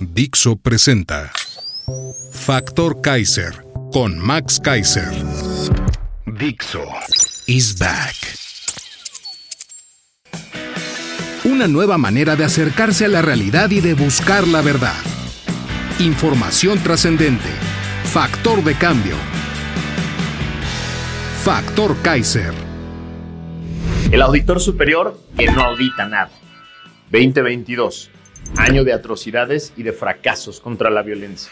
Dixo presenta Factor Kaiser con Max Kaiser. Dixo is back. Una nueva manera de acercarse a la realidad y de buscar la verdad. Información trascendente. Factor de cambio. Factor Kaiser. El auditor superior que no audita nada. 2022. Año de atrocidades y de fracasos contra la violencia.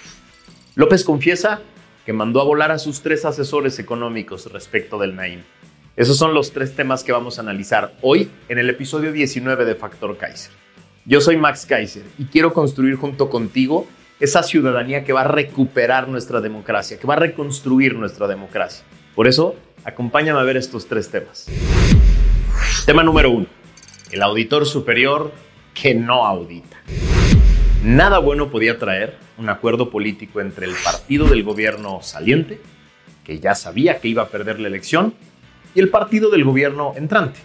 López confiesa que mandó a volar a sus tres asesores económicos respecto del Naim. Esos son los tres temas que vamos a analizar hoy en el episodio 19 de Factor Kaiser. Yo soy Max Kaiser y quiero construir junto contigo esa ciudadanía que va a recuperar nuestra democracia, que va a reconstruir nuestra democracia. Por eso, acompáñame a ver estos tres temas. Tema número uno. El auditor superior que no audita. Nada bueno podía traer un acuerdo político entre el partido del gobierno saliente, que ya sabía que iba a perder la elección, y el partido del gobierno entrante,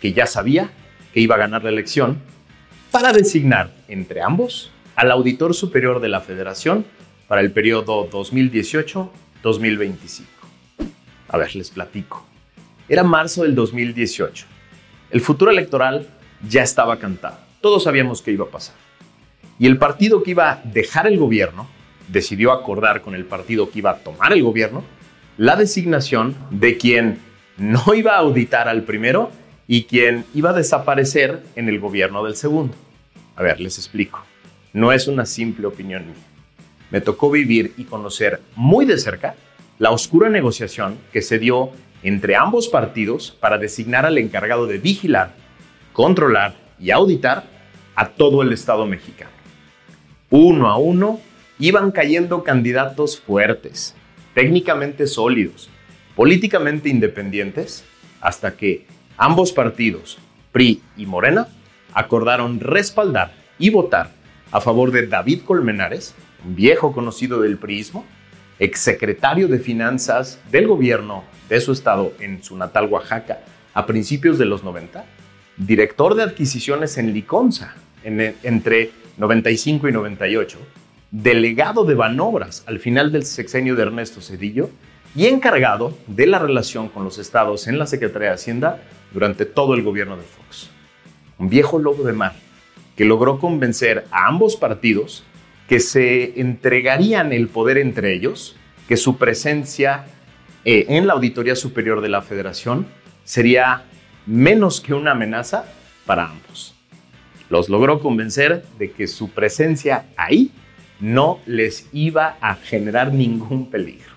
que ya sabía que iba a ganar la elección, para designar entre ambos al auditor superior de la federación para el periodo 2018-2025. A ver, les platico. Era marzo del 2018. El futuro electoral ya estaba cantado. Todos sabíamos que iba a pasar. Y el partido que iba a dejar el gobierno decidió acordar con el partido que iba a tomar el gobierno la designación de quien no iba a auditar al primero y quien iba a desaparecer en el gobierno del segundo. A ver, les explico. No es una simple opinión mía. Me tocó vivir y conocer muy de cerca la oscura negociación que se dio entre ambos partidos para designar al encargado de vigilar, controlar y auditar a todo el Estado mexicano. Uno a uno iban cayendo candidatos fuertes, técnicamente sólidos, políticamente independientes, hasta que ambos partidos, PRI y Morena, acordaron respaldar y votar a favor de David Colmenares, un viejo conocido del priismo, exsecretario de Finanzas del gobierno de su estado en su natal Oaxaca a principios de los 90, director de adquisiciones en Liconza entre 95 y 98, delegado de Banobras al final del sexenio de Ernesto Cedillo y encargado de la relación con los estados en la Secretaría de Hacienda durante todo el gobierno de Fox. Un viejo lobo de mar que logró convencer a ambos partidos que se entregarían el poder entre ellos, que su presencia eh, en la Auditoría Superior de la Federación sería menos que una amenaza para ambos. Los logró convencer de que su presencia ahí no les iba a generar ningún peligro.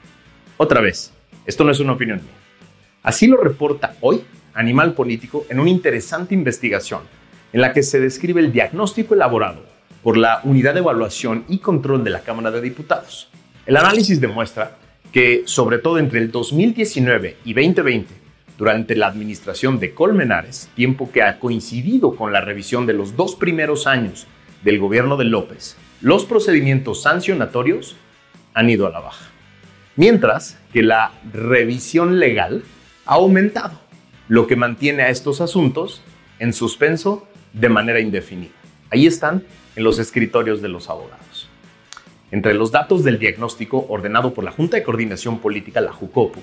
Otra vez, esto no es una opinión mía. Así lo reporta hoy Animal Político en una interesante investigación en la que se describe el diagnóstico elaborado por la Unidad de Evaluación y Control de la Cámara de Diputados. El análisis demuestra que, sobre todo entre el 2019 y 2020, durante la administración de Colmenares, tiempo que ha coincidido con la revisión de los dos primeros años del gobierno de López, los procedimientos sancionatorios han ido a la baja. Mientras que la revisión legal ha aumentado, lo que mantiene a estos asuntos en suspenso de manera indefinida. Ahí están en los escritorios de los abogados. Entre los datos del diagnóstico ordenado por la Junta de Coordinación Política, la JUCOPU,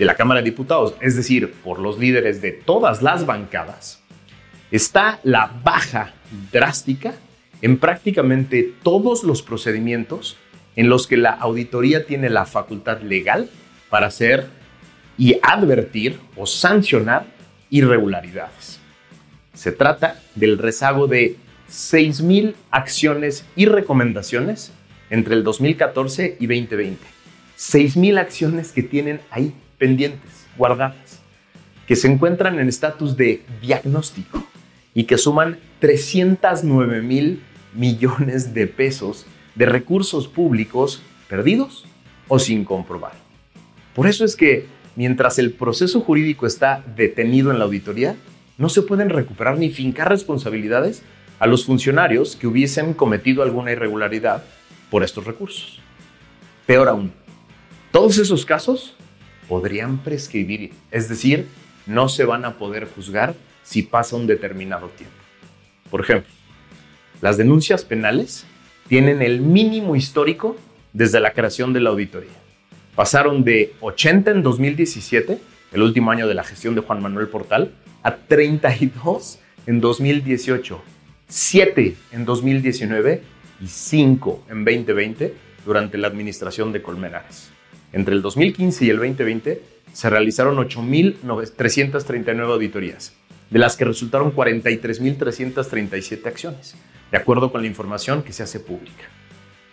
de la Cámara de Diputados, es decir, por los líderes de todas las bancadas, está la baja drástica en prácticamente todos los procedimientos en los que la auditoría tiene la facultad legal para hacer y advertir o sancionar irregularidades. Se trata del rezago de 6.000 acciones y recomendaciones entre el 2014 y 2020. 6.000 acciones que tienen ahí pendientes, guardadas, que se encuentran en estatus de diagnóstico y que suman 309 mil millones de pesos de recursos públicos perdidos o sin comprobar. Por eso es que mientras el proceso jurídico está detenido en la auditoría, no se pueden recuperar ni fincar responsabilidades a los funcionarios que hubiesen cometido alguna irregularidad por estos recursos. Peor aún, todos esos casos podrían prescribir, es decir, no se van a poder juzgar si pasa un determinado tiempo. Por ejemplo, las denuncias penales tienen el mínimo histórico desde la creación de la auditoría. Pasaron de 80 en 2017, el último año de la gestión de Juan Manuel Portal, a 32 en 2018, 7 en 2019 y 5 en 2020 durante la administración de Colmenares. Entre el 2015 y el 2020 se realizaron 8.339 auditorías, de las que resultaron 43.337 acciones, de acuerdo con la información que se hace pública.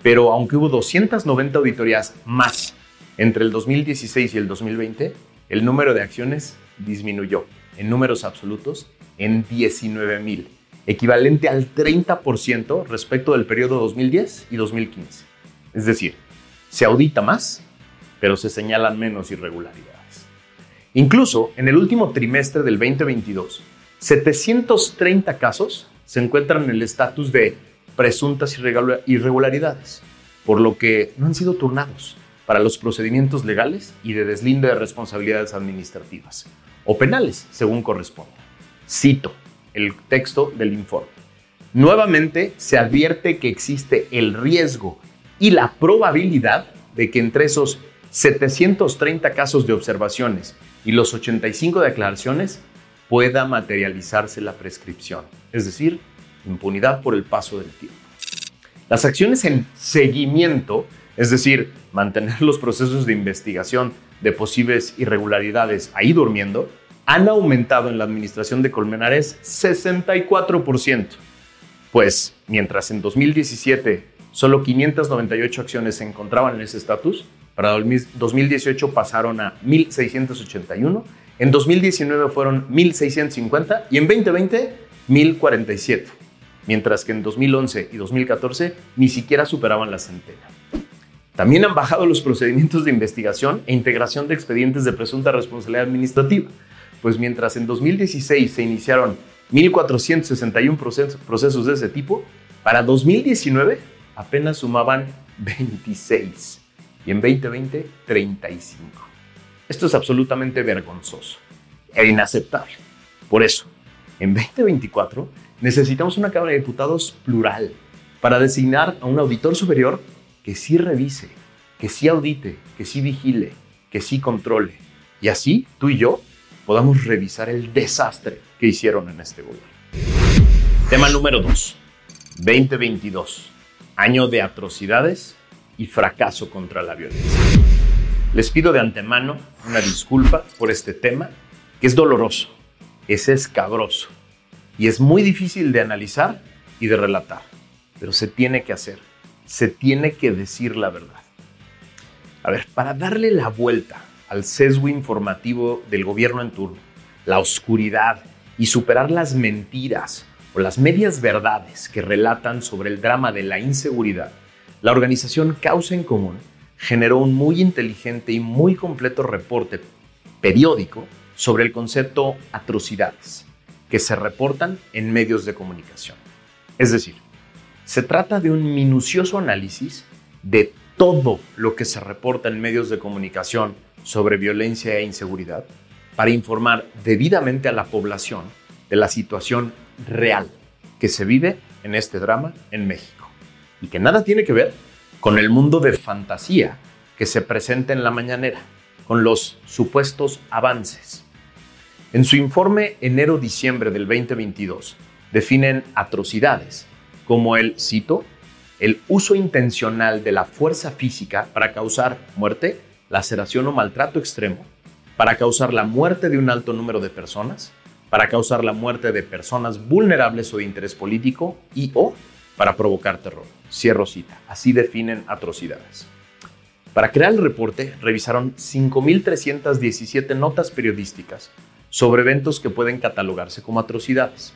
Pero aunque hubo 290 auditorías más entre el 2016 y el 2020, el número de acciones disminuyó en números absolutos en 19.000, equivalente al 30% respecto del periodo 2010 y 2015. Es decir, se audita más, pero se señalan menos irregularidades. Incluso en el último trimestre del 2022, 730 casos se encuentran en el estatus de presuntas irregularidades, por lo que no han sido turnados para los procedimientos legales y de deslinde de responsabilidades administrativas o penales, según corresponda. Cito el texto del informe. Nuevamente se advierte que existe el riesgo y la probabilidad de que entre esos 730 casos de observaciones y los 85 declaraciones pueda materializarse la prescripción, es decir, impunidad por el paso del tiempo. Las acciones en seguimiento, es decir, mantener los procesos de investigación de posibles irregularidades ahí durmiendo, han aumentado en la administración de Colmenares 64%. Pues mientras en 2017 solo 598 acciones se encontraban en ese estatus, para 2018 pasaron a 1.681, en 2019 fueron 1.650 y en 2020 1.047, mientras que en 2011 y 2014 ni siquiera superaban la centena. También han bajado los procedimientos de investigación e integración de expedientes de presunta responsabilidad administrativa, pues mientras en 2016 se iniciaron 1.461 procesos de ese tipo, para 2019 apenas sumaban 26 y en 2020 35. Esto es absolutamente vergonzoso e inaceptable. Por eso, en 2024 necesitamos una Cámara de Diputados plural para designar a un auditor superior que sí revise, que sí audite, que sí vigile, que sí controle. Y así tú y yo podamos revisar el desastre que hicieron en este gobierno. Tema número 2. 2022. Año de atrocidades y fracaso contra la violencia. Les pido de antemano una disculpa por este tema, que es doloroso, es escabroso y es muy difícil de analizar y de relatar, pero se tiene que hacer, se tiene que decir la verdad. A ver, para darle la vuelta al sesgo informativo del gobierno en turno, la oscuridad y superar las mentiras o las medias verdades que relatan sobre el drama de la inseguridad, la organización Causa en Común generó un muy inteligente y muy completo reporte periódico sobre el concepto atrocidades, que se reportan en medios de comunicación. Es decir, se trata de un minucioso análisis de todo lo que se reporta en medios de comunicación sobre violencia e inseguridad para informar debidamente a la población de la situación real que se vive en este drama en México y que nada tiene que ver con el mundo de fantasía que se presenta en la mañanera, con los supuestos avances. En su informe enero-diciembre del 2022, definen atrocidades como el, cito, el uso intencional de la fuerza física para causar muerte, laceración o maltrato extremo, para causar la muerte de un alto número de personas, para causar la muerte de personas vulnerables o de interés político y o para provocar terror. Cierro cita. Así definen atrocidades. Para crear el reporte, revisaron 5.317 notas periodísticas sobre eventos que pueden catalogarse como atrocidades.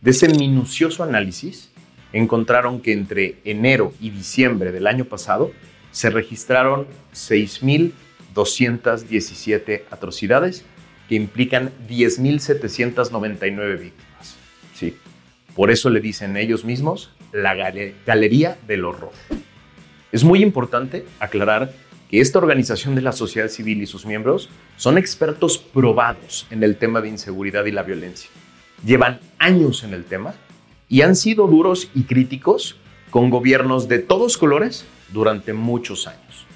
De ese minucioso análisis, encontraron que entre enero y diciembre del año pasado se registraron 6.217 atrocidades que implican 10.799 víctimas. Sí, por eso le dicen ellos mismos la Galería del Horror. Es muy importante aclarar que esta organización de la sociedad civil y sus miembros son expertos probados en el tema de inseguridad y la violencia. Llevan años en el tema y han sido duros y críticos con gobiernos de todos colores durante muchos años.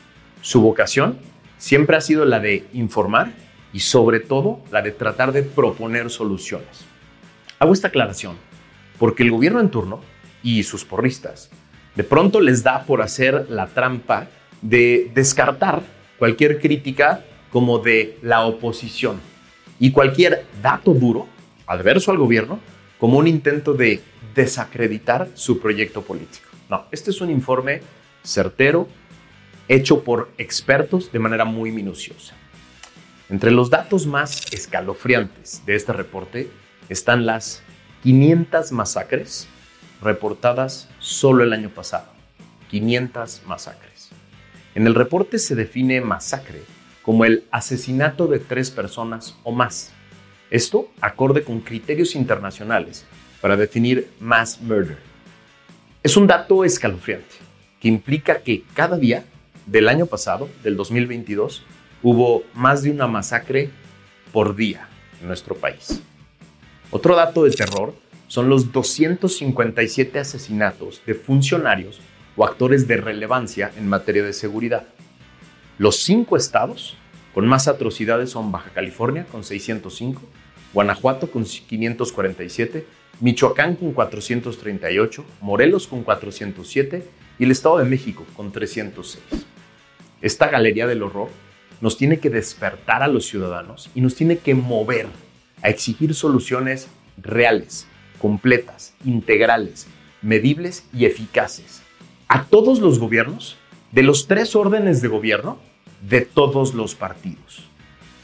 Su vocación siempre ha sido la de informar y sobre todo la de tratar de proponer soluciones. Hago esta aclaración porque el gobierno en turno y sus porristas de pronto les da por hacer la trampa de descartar cualquier crítica como de la oposición y cualquier dato duro adverso al gobierno como un intento de desacreditar su proyecto político. No, este es un informe certero, hecho por expertos de manera muy minuciosa. Entre los datos más escalofriantes de este reporte están las 500 masacres reportadas solo el año pasado. 500 masacres. En el reporte se define masacre como el asesinato de tres personas o más. Esto acorde con criterios internacionales para definir mass murder. Es un dato escalofriante que implica que cada día del año pasado, del 2022, hubo más de una masacre por día en nuestro país. Otro dato de terror son los 257 asesinatos de funcionarios o actores de relevancia en materia de seguridad. Los cinco estados con más atrocidades son Baja California con 605, Guanajuato con 547, Michoacán con 438, Morelos con 407 y el Estado de México con 306. Esta galería del horror nos tiene que despertar a los ciudadanos y nos tiene que mover a exigir soluciones reales, completas, integrales, medibles y eficaces a todos los gobiernos, de los tres órdenes de gobierno, de todos los partidos.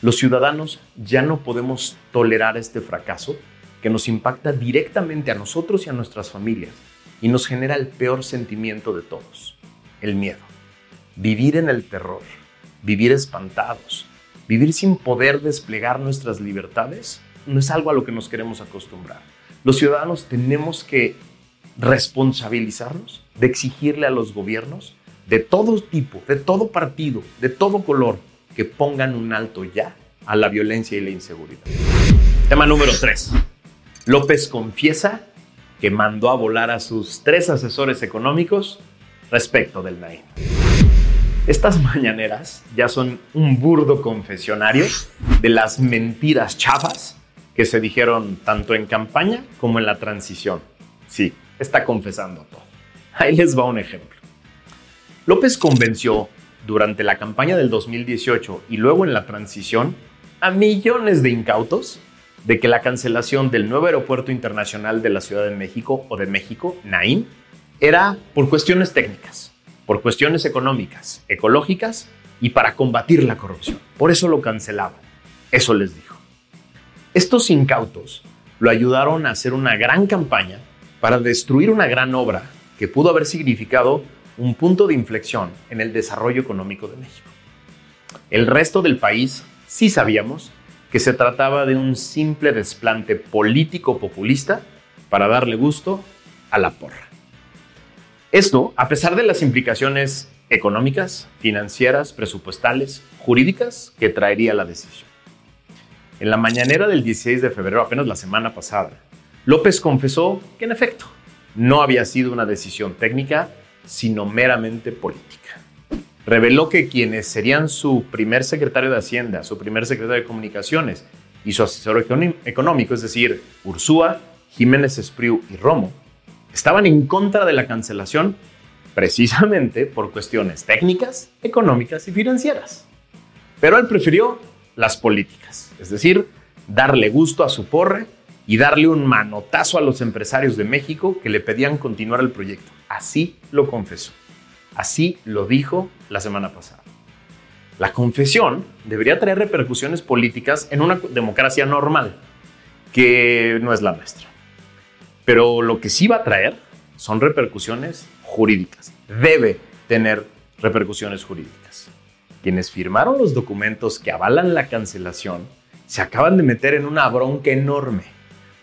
Los ciudadanos ya no podemos tolerar este fracaso que nos impacta directamente a nosotros y a nuestras familias y nos genera el peor sentimiento de todos, el miedo. Vivir en el terror, vivir espantados, vivir sin poder desplegar nuestras libertades, no es algo a lo que nos queremos acostumbrar. Los ciudadanos tenemos que responsabilizarnos de exigirle a los gobiernos de todo tipo, de todo partido, de todo color, que pongan un alto ya a la violencia y la inseguridad. Tema número 3. López confiesa que mandó a volar a sus tres asesores económicos respecto del NAIM. Estas mañaneras ya son un burdo confesionario de las mentiras chafas que se dijeron tanto en campaña como en la transición. Sí, está confesando todo. Ahí les va un ejemplo. López convenció durante la campaña del 2018 y luego en la transición a millones de incautos de que la cancelación del nuevo aeropuerto internacional de la Ciudad de México o de México, NAIM, era por cuestiones técnicas, por cuestiones económicas, ecológicas y para combatir la corrupción. Por eso lo cancelaban. Eso les dijo. Estos incautos lo ayudaron a hacer una gran campaña para destruir una gran obra que pudo haber significado un punto de inflexión en el desarrollo económico de México. El resto del país sí sabíamos que se trataba de un simple desplante político populista para darle gusto a la porra. Esto, a pesar de las implicaciones económicas, financieras, presupuestales, jurídicas que traería la decisión. En la mañanera del 16 de febrero, apenas la semana pasada, López confesó que en efecto no había sido una decisión técnica, sino meramente política. Reveló que quienes serían su primer secretario de Hacienda, su primer secretario de Comunicaciones y su asesor económico, es decir, Ursúa, Jiménez Espriu y Romo, estaban en contra de la cancelación precisamente por cuestiones técnicas, económicas y financieras. Pero él prefirió las políticas, es decir, darle gusto a su porre y darle un manotazo a los empresarios de México que le pedían continuar el proyecto. Así lo confesó. Así lo dijo la semana pasada. La confesión debería traer repercusiones políticas en una democracia normal, que no es la nuestra. Pero lo que sí va a traer son repercusiones jurídicas. Debe tener repercusiones jurídicas. Quienes firmaron los documentos que avalan la cancelación se acaban de meter en una bronca enorme,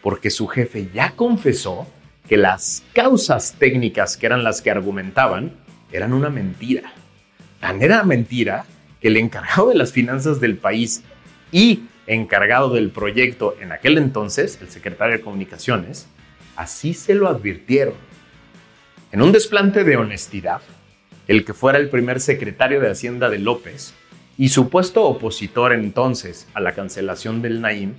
porque su jefe ya confesó que las causas técnicas que eran las que argumentaban eran una mentira. Tan era mentira que el encargado de las finanzas del país y encargado del proyecto en aquel entonces, el secretario de Comunicaciones, así se lo advirtieron. En un desplante de honestidad, el que fuera el primer secretario de Hacienda de López y supuesto opositor entonces a la cancelación del Naim,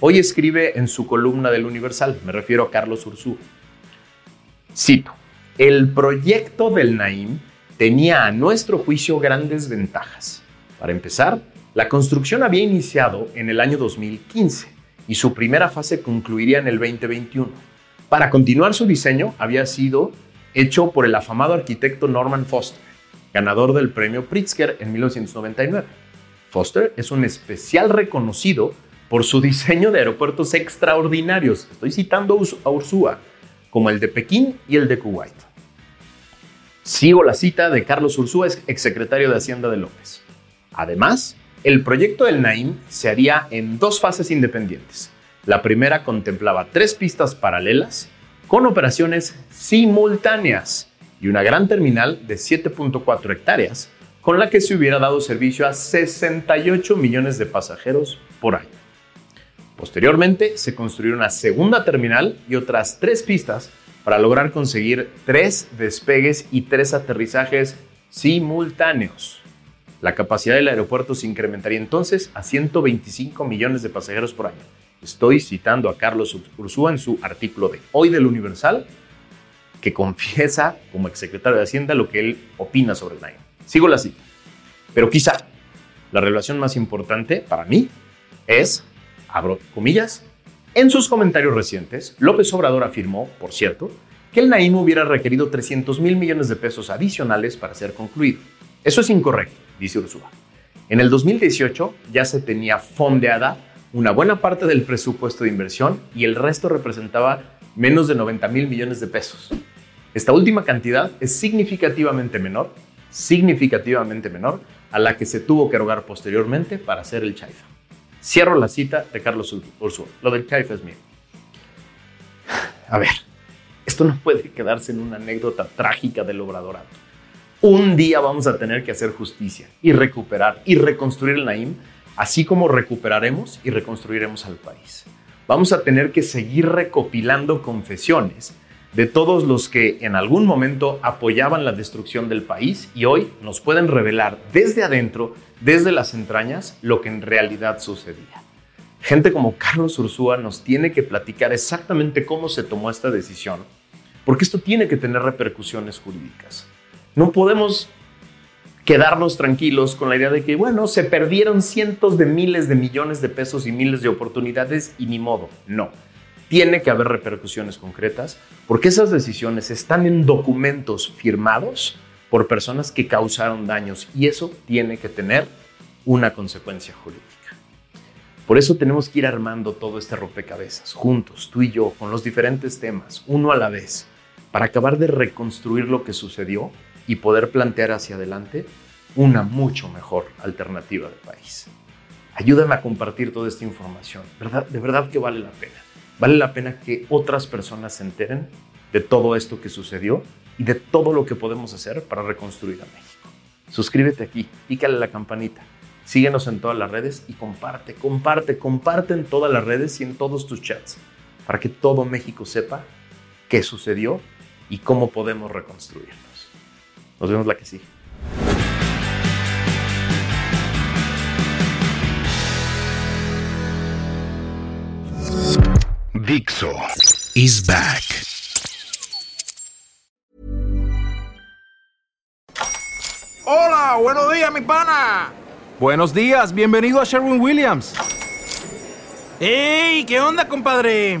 hoy escribe en su columna del Universal, me refiero a Carlos Ursú. Cito, el proyecto del Naim tenía a nuestro juicio grandes ventajas. Para empezar, la construcción había iniciado en el año 2015 y su primera fase concluiría en el 2021. Para continuar su diseño había sido hecho por el afamado arquitecto Norman Foster, ganador del premio Pritzker en 1999. Foster es un especial reconocido por su diseño de aeropuertos extraordinarios, estoy citando a Ursúa, como el de Pekín y el de Kuwait. Sigo la cita de Carlos Ursúa, exsecretario de Hacienda de López. Además, el proyecto del Naim se haría en dos fases independientes. La primera contemplaba tres pistas paralelas con operaciones simultáneas y una gran terminal de 7.4 hectáreas con la que se hubiera dado servicio a 68 millones de pasajeros por año. Posteriormente se construyó una segunda terminal y otras tres pistas para lograr conseguir tres despegues y tres aterrizajes simultáneos. La capacidad del aeropuerto se incrementaría entonces a 125 millones de pasajeros por año. Estoy citando a Carlos Ursúa en su artículo de Hoy del Universal, que confiesa como exsecretario de Hacienda lo que él opina sobre el Naim. Sigo la cita. Pero quizá la revelación más importante para mí es, abro comillas, en sus comentarios recientes, López Obrador afirmó, por cierto, que el Naim hubiera requerido 300 mil millones de pesos adicionales para ser concluido. Eso es incorrecto, dice Ursúa. En el 2018 ya se tenía fondeada una buena parte del presupuesto de inversión y el resto representaba menos de 90 mil millones de pesos. Esta última cantidad es significativamente menor, significativamente menor a la que se tuvo que erogar posteriormente para hacer el Chaifa. Cierro la cita de Carlos Ursúa. Lo del Chaifa es mío. A ver, esto no puede quedarse en una anécdota trágica del obradorado. Un día vamos a tener que hacer justicia y recuperar y reconstruir el Naim así como recuperaremos y reconstruiremos al país. Vamos a tener que seguir recopilando confesiones de todos los que en algún momento apoyaban la destrucción del país y hoy nos pueden revelar desde adentro, desde las entrañas, lo que en realidad sucedía. Gente como Carlos Ursúa nos tiene que platicar exactamente cómo se tomó esta decisión, porque esto tiene que tener repercusiones jurídicas. No podemos quedarnos tranquilos con la idea de que, bueno, se perdieron cientos de miles de millones de pesos y miles de oportunidades y ni modo. No. Tiene que haber repercusiones concretas porque esas decisiones están en documentos firmados por personas que causaron daños y eso tiene que tener una consecuencia jurídica. Por eso tenemos que ir armando todo este rompecabezas juntos, tú y yo, con los diferentes temas, uno a la vez, para acabar de reconstruir lo que sucedió y poder plantear hacia adelante una mucho mejor alternativa de país. Ayúdame a compartir toda esta información. De verdad que vale la pena. Vale la pena que otras personas se enteren de todo esto que sucedió y de todo lo que podemos hacer para reconstruir a México. Suscríbete aquí, pícale la campanita, síguenos en todas las redes y comparte, comparte, comparte en todas las redes y en todos tus chats para que todo México sepa qué sucedió y cómo podemos reconstruirnos. Nos vemos la que sigue. Dixo is back. Hola, buenos días, mi pana. Buenos días, bienvenido a Sherwin Williams. ¡Ey! ¿Qué onda, compadre?